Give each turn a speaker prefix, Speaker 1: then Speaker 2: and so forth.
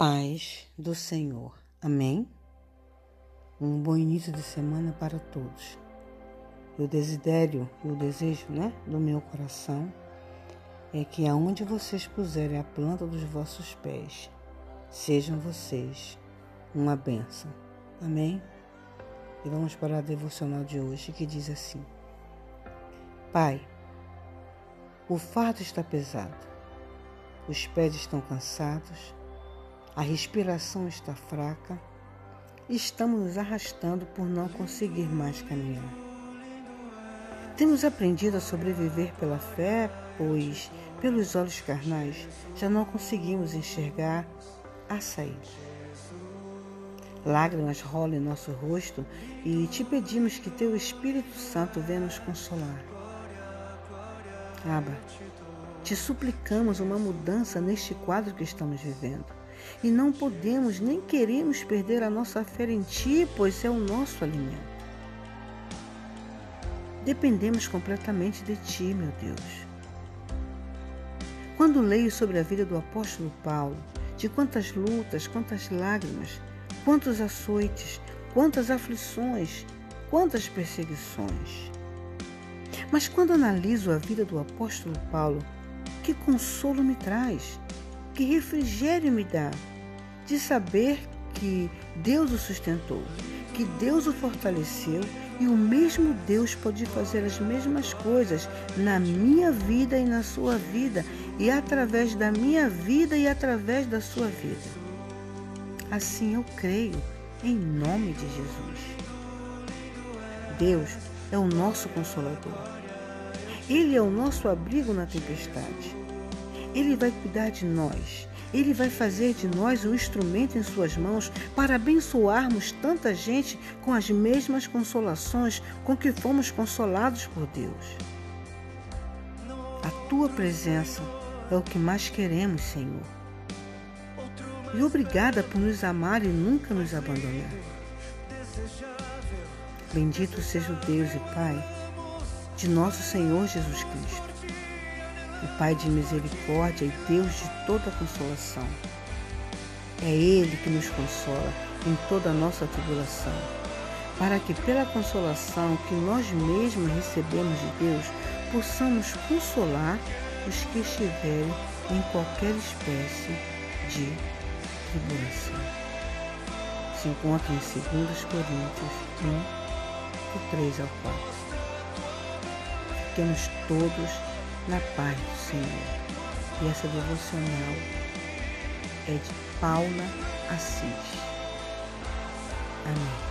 Speaker 1: paz do Senhor. Amém? Um bom início de semana para todos. O desidério o desejo né, do meu coração é que aonde vocês puserem a planta dos vossos pés, sejam vocês uma bênção. Amém? E vamos para a devocional de hoje que diz assim: Pai, o fardo está pesado, os pés estão cansados a respiração está fraca e estamos nos arrastando por não conseguir mais caminhar. Temos aprendido a sobreviver pela fé, pois, pelos olhos carnais, já não conseguimos enxergar a saída. Lágrimas rolam em nosso rosto e te pedimos que Teu Espírito Santo venha nos consolar. Abba, te suplicamos uma mudança neste quadro que estamos vivendo. E não podemos nem queremos perder a nossa fé em Ti, pois é o nosso alimento. Dependemos completamente de Ti, meu Deus. Quando leio sobre a vida do apóstolo Paulo, de quantas lutas, quantas lágrimas, quantos açoites, quantas aflições, quantas perseguições. Mas quando analiso a vida do apóstolo Paulo, que consolo me traz, que refrigério me dá de saber que Deus o sustentou, que Deus o fortaleceu e o mesmo Deus pode fazer as mesmas coisas na minha vida e na sua vida e através da minha vida e através da sua vida. Assim eu creio em nome de Jesus. Deus é o nosso consolador. Ele é o nosso abrigo na tempestade. Ele vai cuidar de nós. Ele vai fazer de nós um instrumento em Suas mãos para abençoarmos tanta gente com as mesmas consolações com que fomos consolados por Deus. A Tua presença é o que mais queremos, Senhor. E obrigada por nos amar e nunca nos abandonar. Bendito seja o Deus e Pai de nosso Senhor Jesus Cristo o Pai de misericórdia e Deus de toda consolação. É Ele que nos consola em toda a nossa tribulação, para que pela consolação que nós mesmos recebemos de Deus, possamos consolar os que estiverem em qualquer espécie de tribulação. Se encontra em 2 Coríntios 1, do 3 ao 4. Fiquemos todos na paz do Senhor. E essa devocional é de Paula Assis. Amém.